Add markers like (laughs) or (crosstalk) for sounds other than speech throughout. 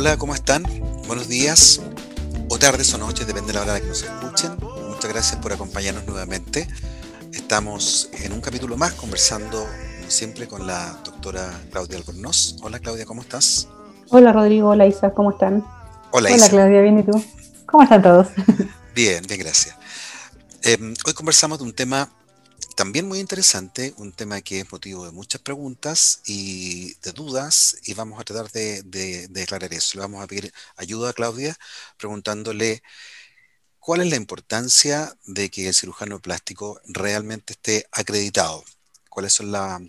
Hola, ¿cómo están? Buenos días, o tardes o noches, depende de la hora de que nos escuchen. Muchas gracias por acompañarnos nuevamente. Estamos en un capítulo más conversando, como siempre, con la doctora Claudia Albornoz. Hola Claudia, ¿cómo estás? Hola Rodrigo, hola Isa, ¿cómo están? Hola, Hola Claudia, bien y tú. ¿Cómo están todos? Bien, bien, gracias. Em, hoy conversamos de un tema también muy interesante, un tema que es motivo de muchas preguntas y de dudas, y vamos a tratar de, de, aclarar eso. Le vamos a pedir ayuda a Claudia preguntándole cuál es la importancia de que el cirujano plástico realmente esté acreditado, cuáles son las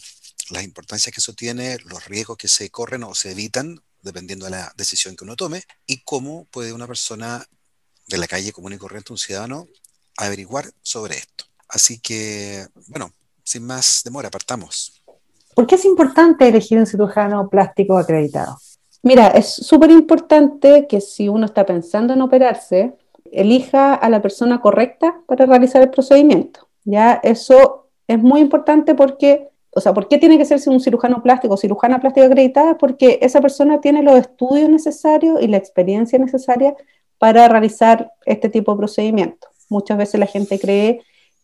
importancias que eso tiene, los riesgos que se corren o se evitan dependiendo de la decisión que uno tome, y cómo puede una persona de la calle común y corriente, un ciudadano, averiguar sobre esto. Así que, bueno, sin más demora, partamos. ¿Por qué es importante elegir un cirujano plástico acreditado? Mira, es súper importante que si uno está pensando en operarse, elija a la persona correcta para realizar el procedimiento. Ya eso es muy importante porque, o sea, ¿por qué tiene que ser un cirujano plástico o cirujana plástica acreditada? Porque esa persona tiene los estudios necesarios y la experiencia necesaria para realizar este tipo de procedimiento. Muchas veces la gente cree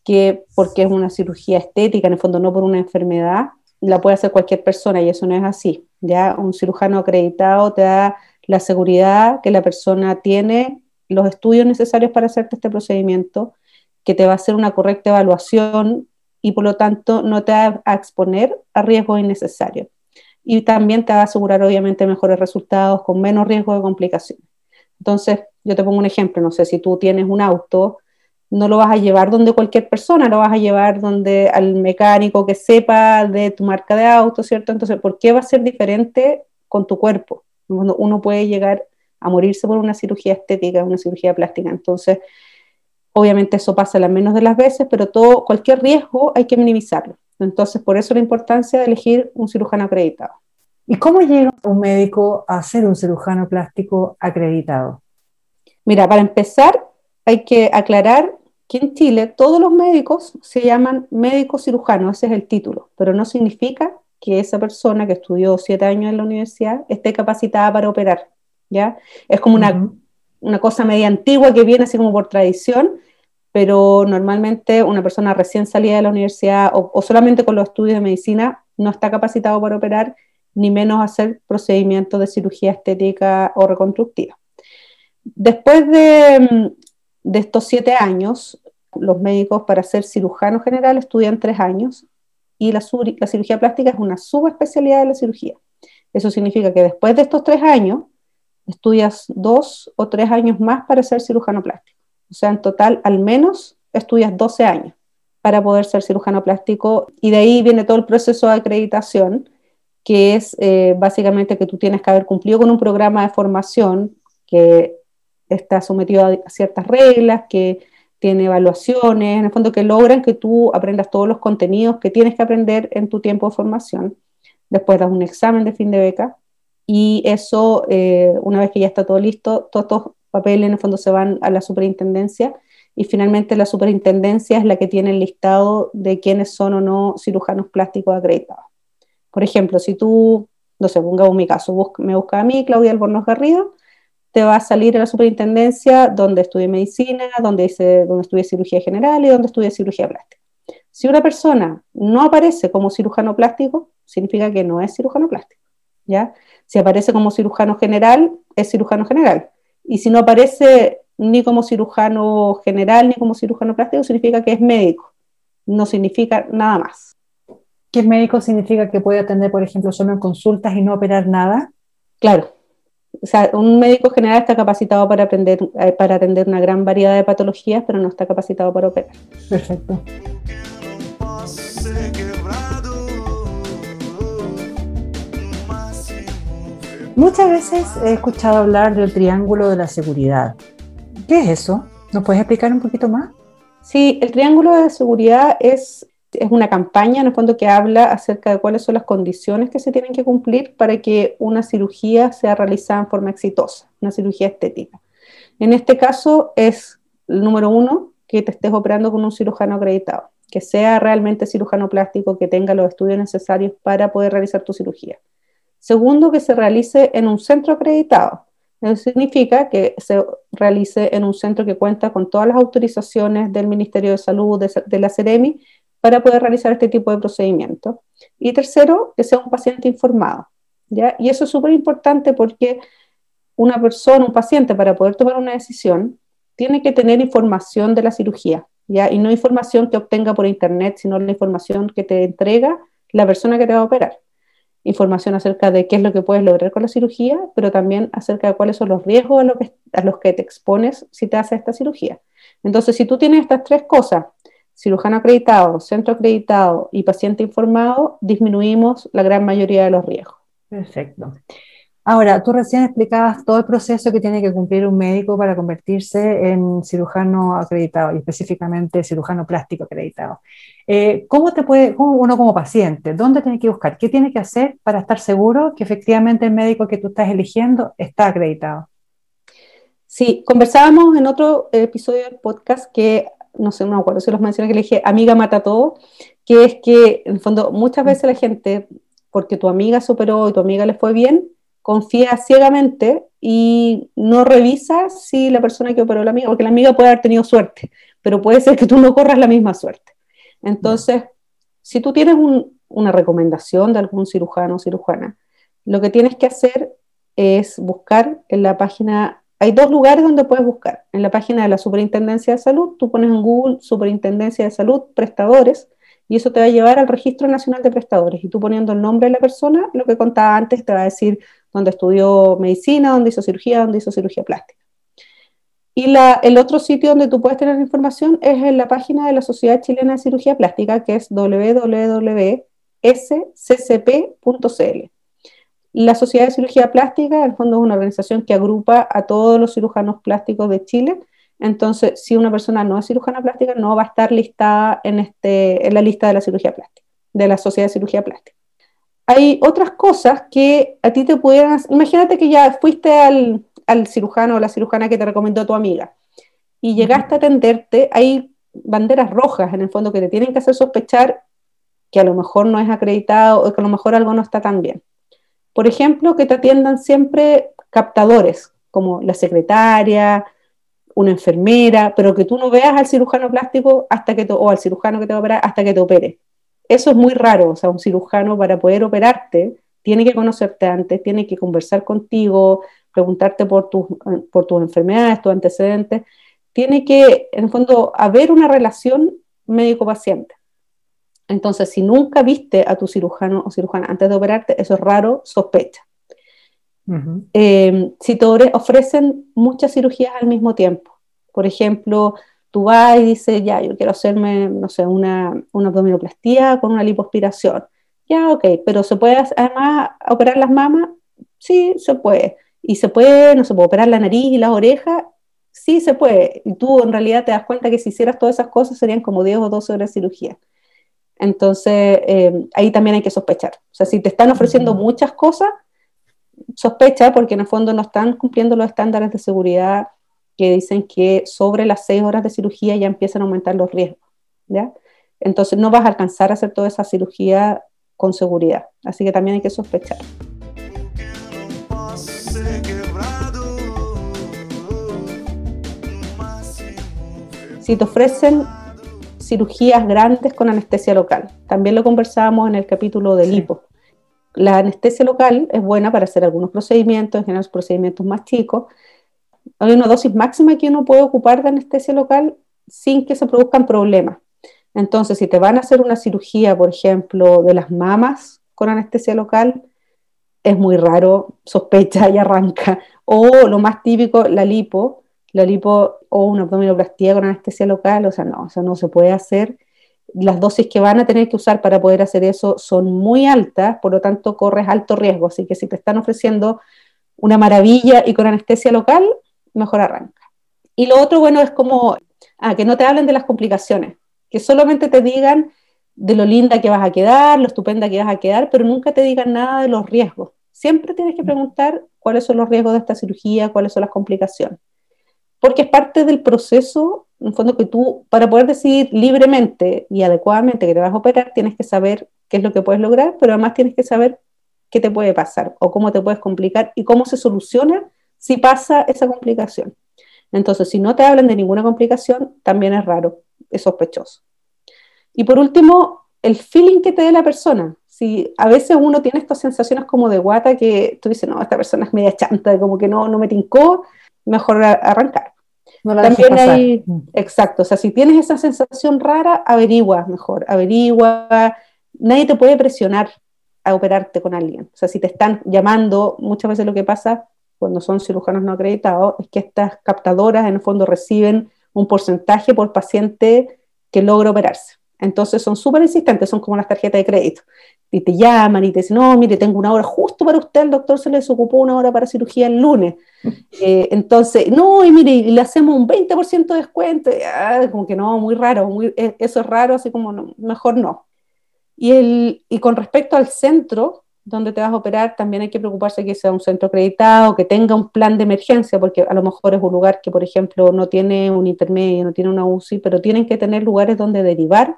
que porque es una cirugía estética, en el fondo no por una enfermedad, la puede hacer cualquier persona y eso no es así. Ya un cirujano acreditado te da la seguridad que la persona tiene los estudios necesarios para hacerte este procedimiento, que te va a hacer una correcta evaluación y por lo tanto no te va a exponer a riesgos innecesarios. Y también te va a asegurar obviamente mejores resultados con menos riesgo de complicaciones. Entonces, yo te pongo un ejemplo, no sé, si tú tienes un auto no lo vas a llevar donde cualquier persona, lo vas a llevar donde al mecánico que sepa de tu marca de auto, ¿cierto? Entonces, ¿por qué va a ser diferente con tu cuerpo? Uno puede llegar a morirse por una cirugía estética, una cirugía plástica. Entonces, obviamente eso pasa las menos de las veces, pero todo, cualquier riesgo hay que minimizarlo. Entonces, por eso la importancia de elegir un cirujano acreditado. ¿Y cómo llega un médico a ser un cirujano plástico acreditado? Mira, para empezar, hay que aclarar que en Chile todos los médicos se llaman médicos cirujanos, ese es el título, pero no significa que esa persona que estudió siete años en la universidad esté capacitada para operar, ¿ya? Es como una, una cosa media antigua que viene así como por tradición, pero normalmente una persona recién salida de la universidad o, o, solamente con los estudios de medicina no está capacitado para operar, ni menos hacer procedimientos de cirugía estética o reconstructiva. Después de, de estos siete años, los médicos para ser cirujano general estudian tres años y la, cirugía plástica es una subespecialidad de la cirugía. Eso significa que después de estos tres años, estudias dos o tres años más para ser cirujano plástico. O sea, en total, al menos estudias 12 años para poder ser cirujano plástico y de ahí viene todo el proceso de acreditación, que es eh, básicamente que tú tienes que haber cumplido con un programa de formación que está sometido a ciertas reglas, que tiene evaluaciones, en el fondo que logran que tú aprendas todos los contenidos que tienes que aprender en tu tiempo de formación. Después das un examen de fin de beca y eso, eh, una vez que ya está todo listo, todos estos papeles en el fondo se van a la superintendencia y finalmente la superintendencia es la que tiene el listado de quiénes son o no cirujanos plásticos acreditados. Por ejemplo, si tú, no sé, pongamos mi caso, me busca a mí, Claudia Albornoz Garrido, te va a salir a la superintendencia donde estudié medicina, donde, hice, donde estudié cirugía general y donde estudié cirugía plástica. Si una persona no aparece como cirujano plástico, significa que no es cirujano plástico. ¿ya? Si aparece como cirujano general, es cirujano general. Y si no aparece ni como cirujano general ni como cirujano plástico, significa que es médico. No significa nada más. ¿Qué médico significa que puede atender, por ejemplo, solo en consultas y no operar nada? Claro, o sea, un médico general está capacitado para, aprender, eh, para atender una gran variedad de patologías, pero no está capacitado para operar. Perfecto. Muchas veces he escuchado hablar del triángulo de la seguridad. ¿Qué es eso? ¿Nos puedes explicar un poquito más? Sí, el triángulo de seguridad es es una campaña en el fondo que habla acerca de cuáles son las condiciones que se tienen que cumplir para que una cirugía sea realizada en forma exitosa, una cirugía estética. En este caso es el número uno, que te estés operando con un cirujano acreditado, que sea realmente cirujano plástico, que tenga los estudios necesarios para poder realizar tu cirugía. Segundo, que se realice en un centro acreditado. Eso significa que se realice en un centro que cuenta con todas las autorizaciones del Ministerio de Salud, de, la CEREMI, para poder realizar este tipo de procedimiento. Y tercero, que sea un paciente informado. ¿ya? Y eso es súper importante porque una persona, un paciente, para poder tomar una decisión, tiene que tener información de la cirugía, ¿ya? Y no información que obtenga por internet, sino la información que te entrega la persona que te va a operar información acerca de qué es lo que puedes lograr con la cirugía, pero también acerca de cuáles son los riesgos a, los que te expones si te haces esta cirugía. Entonces, si tú tienes estas tres cosas, cirujano acreditado, centro acreditado y paciente informado, disminuimos la gran mayoría de los riesgos. Perfecto. Ahora, tú recién explicabas todo el proceso que tiene que cumplir un médico para convertirse en cirujano acreditado y específicamente cirujano plástico acreditado. Eh, ¿Cómo te puede, uno como paciente, dónde tiene que buscar? ¿Qué tiene que hacer para estar seguro que efectivamente el médico que tú estás eligiendo está acreditado? Sí, conversábamos en otro episodio del podcast que, no sé, no me acuerdo si los mencioné, que le dije, amiga mata todo, que es que en el fondo muchas veces la gente, porque tu amiga superó y tu amiga le fue bien, confía ciegamente y no revisa si la persona que operó la amiga, porque la amiga puede haber tenido suerte, pero puede ser que tú no corras la misma suerte. Entonces, si tú tienes una recomendación de algún cirujano o cirujana, lo que tienes que hacer es buscar en la página, hay dos lugares donde puedes buscar. En la página de la Superintendencia de Salud, tú pones en Google Superintendencia de Salud, prestadores, y eso te va a llevar al Registro Nacional de Prestadores. Y tú poniendo el nombre de la persona, lo que contaba antes, te va a decir dónde estudió medicina, dónde hizo cirugía, dónde hizo cirugía plástica. Y el otro sitio donde tú puedes tener información es en la página de la Sociedad Chilena de Cirugía Plástica, que es www.sccp.cl. La Sociedad de Cirugía Plástica, en el fondo, es una organización que agrupa a todos los cirujanos plásticos de Chile entonces, si una persona no es cirujana plástica, no va a estar listada en, este, en la lista de la cirugía plástica, de la Sociedad de Cirugía Plástica. Hay otras cosas que a ti te pudieran... Imagínate que ya fuiste al, al cirujano o la cirujana que te recomendó tu amiga y llegaste a atenderte, hay banderas rojas en el fondo que te tienen que hacer sospechar que a lo mejor no es acreditado o que a lo mejor algo no está tan bien. Por ejemplo, que te atiendan siempre captadores, como la secretaria, una enfermera, pero que tú no veas al cirujano plástico hasta que o al cirujano que te va a operar hasta que te opere. Eso es muy raro, o sea, un cirujano para poder operarte tiene que conocerte antes, tiene que conversar contigo, preguntarte por, tus por tus enfermedades, tus antecedentes, tiene que, en el fondo, haber una relación médico-paciente. Entonces, si nunca viste a tu cirujano o cirujana antes de operarte, eso es raro, sospecha. Eh, si te ofrecen muchas cirugías al mismo tiempo, por ejemplo, tú vas y dices, ya, yo quiero hacerme, no sé, una, una abdominoplastía con una lipoaspiración. Ya, ok, pero ¿se puede además operar las mamas? Sí, se puede. Y se puede, no se puede operar la nariz y las orejas, sí se puede. Y tú en realidad te das cuenta que si hicieras todas esas cosas serían como 10 o 12 horas de cirugía. Entonces, eh, ahí también hay que sospechar. O sea, si te están ofreciendo muchas cosas, sospecha porque en el fondo no están cumpliendo los estándares de seguridad que dicen que sobre las seis horas de cirugía ya empiezan a aumentar los riesgos. ¿ya? Entonces no vas a alcanzar a hacer toda esa cirugía con seguridad. Así que también hay que sospechar. Si te ofrecen cirugías grandes con anestesia local, también lo conversábamos en el capítulo del hipo. La anestesia local es buena para hacer algunos procedimientos, en general procedimientos más chicos. Hay una dosis máxima que uno puede ocupar de anestesia local sin que se produzcan problemas. Entonces, si te van a hacer una cirugía, por ejemplo, de las mamas con anestesia local, es muy raro, sospecha y arranca. O lo más típico, la lipo, la lipo o una abdominoplastía con anestesia local, o sea, no, o sea, no se puede hacer las dosis que van a tener que usar para poder hacer eso son muy altas, por lo tanto corres alto riesgo. Así que si te están ofreciendo una maravilla y con anestesia local, mejor arranca. Y lo otro, bueno, es como ah, que no te hablen de las complicaciones, que solamente te digan de lo linda que vas a quedar, lo estupenda que vas a quedar, pero nunca te digan nada de los riesgos. Siempre tienes que preguntar cuáles son los riesgos de esta cirugía, cuáles son las complicaciones. Porque es parte del proceso en fondo que tú, para poder decidir libremente y adecuadamente que te vas a operar, tienes que saber qué es lo que puedes lograr, pero además tienes que saber qué te puede pasar o cómo te puedes complicar y cómo se soluciona si pasa esa complicación. Entonces, si no te hablan de ninguna complicación, también es raro, es sospechoso. Y por último, el feeling que te dé la persona. Si a veces uno tiene estas sensaciones como de guata que tú dices, no, esta persona es media chanta, como que no, no me tincó, mejor arrancar. No la También hay, mm. exacto, o sea, si tienes esa sensación rara, averigua mejor, averigua, nadie te puede presionar a operarte con alguien. O sea, si te están llamando, muchas veces lo que pasa cuando son cirujanos no acreditados es que estas captadoras en el fondo reciben un porcentaje por paciente que logra operarse. Entonces son súper insistentes, son como las tarjetas de crédito. Y te llaman y te dicen, no, mire, tengo una hora justo para usted, el doctor se le desocupó una hora para cirugía el lunes. (laughs) Eh, entonces, no, y mire, le hacemos un 20% de descuento. Ah, como que no, muy raro, muy, e, eso es raro, así como mejor no. Y, el, y con respecto al centro donde te vas a operar, también hay que preocuparse que sea un centro acreditado, que tenga un plan de emergencia, porque a lo mejor es un lugar que, por ejemplo, no tiene un intermedio, no tiene una UCI, pero tienen que tener lugares donde derivar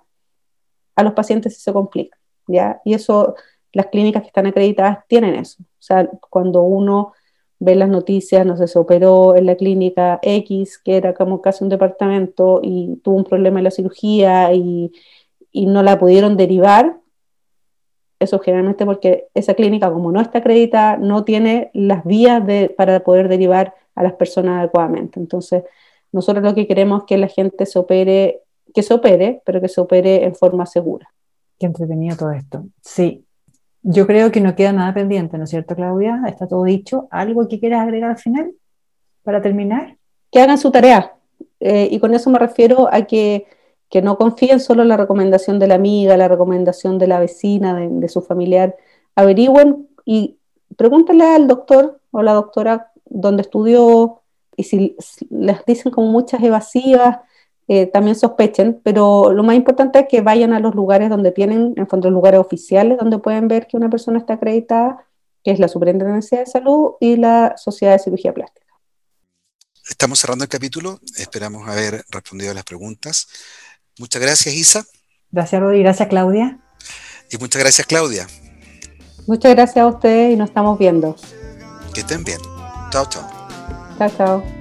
a los pacientes si se complica, ¿ya? Y eso, las clínicas que están acreditadas tienen eso. O sea, cuando uno ve las noticias, no sé, se operó en la clínica X, que era como casi un departamento, y tuvo un problema en la cirugía y, y no la pudieron derivar, eso generalmente porque esa clínica, como no está acreditada, no tiene las vías de, para poder derivar a las personas adecuadamente. Entonces, nosotros lo que queremos es que la gente se opere que se opere, pero que se opere en forma segura. Qué entretenido todo esto. Sí, yo creo que no queda nada pendiente, ¿no es cierto, Claudia? Está todo dicho. ¿Algo que quieras agregar al final para terminar? Que hagan su tarea. Eh, y con eso me refiero a que, que, no confíen solo en la recomendación de la amiga, la recomendación de la vecina, de, de su familiar. Averigüen y pregúntenle al doctor o la doctora dónde estudió y si les dicen como muchas evasivas, eh, también sospechen, pero lo más importante es que vayan a los lugares donde tienen, en fondo, lugares oficiales donde pueden ver que una persona está acreditada, que es la Superintendencia de Salud y la Sociedad de Cirugía Plástica. Estamos cerrando el capítulo, esperamos haber respondido a las preguntas. Muchas gracias, Isa. Gracias, Rodi. Gracias, Claudia. Y muchas gracias, Claudia. Muchas gracias a ustedes y nos estamos viendo. Que estén bien. Chao, chao. Chao, chao.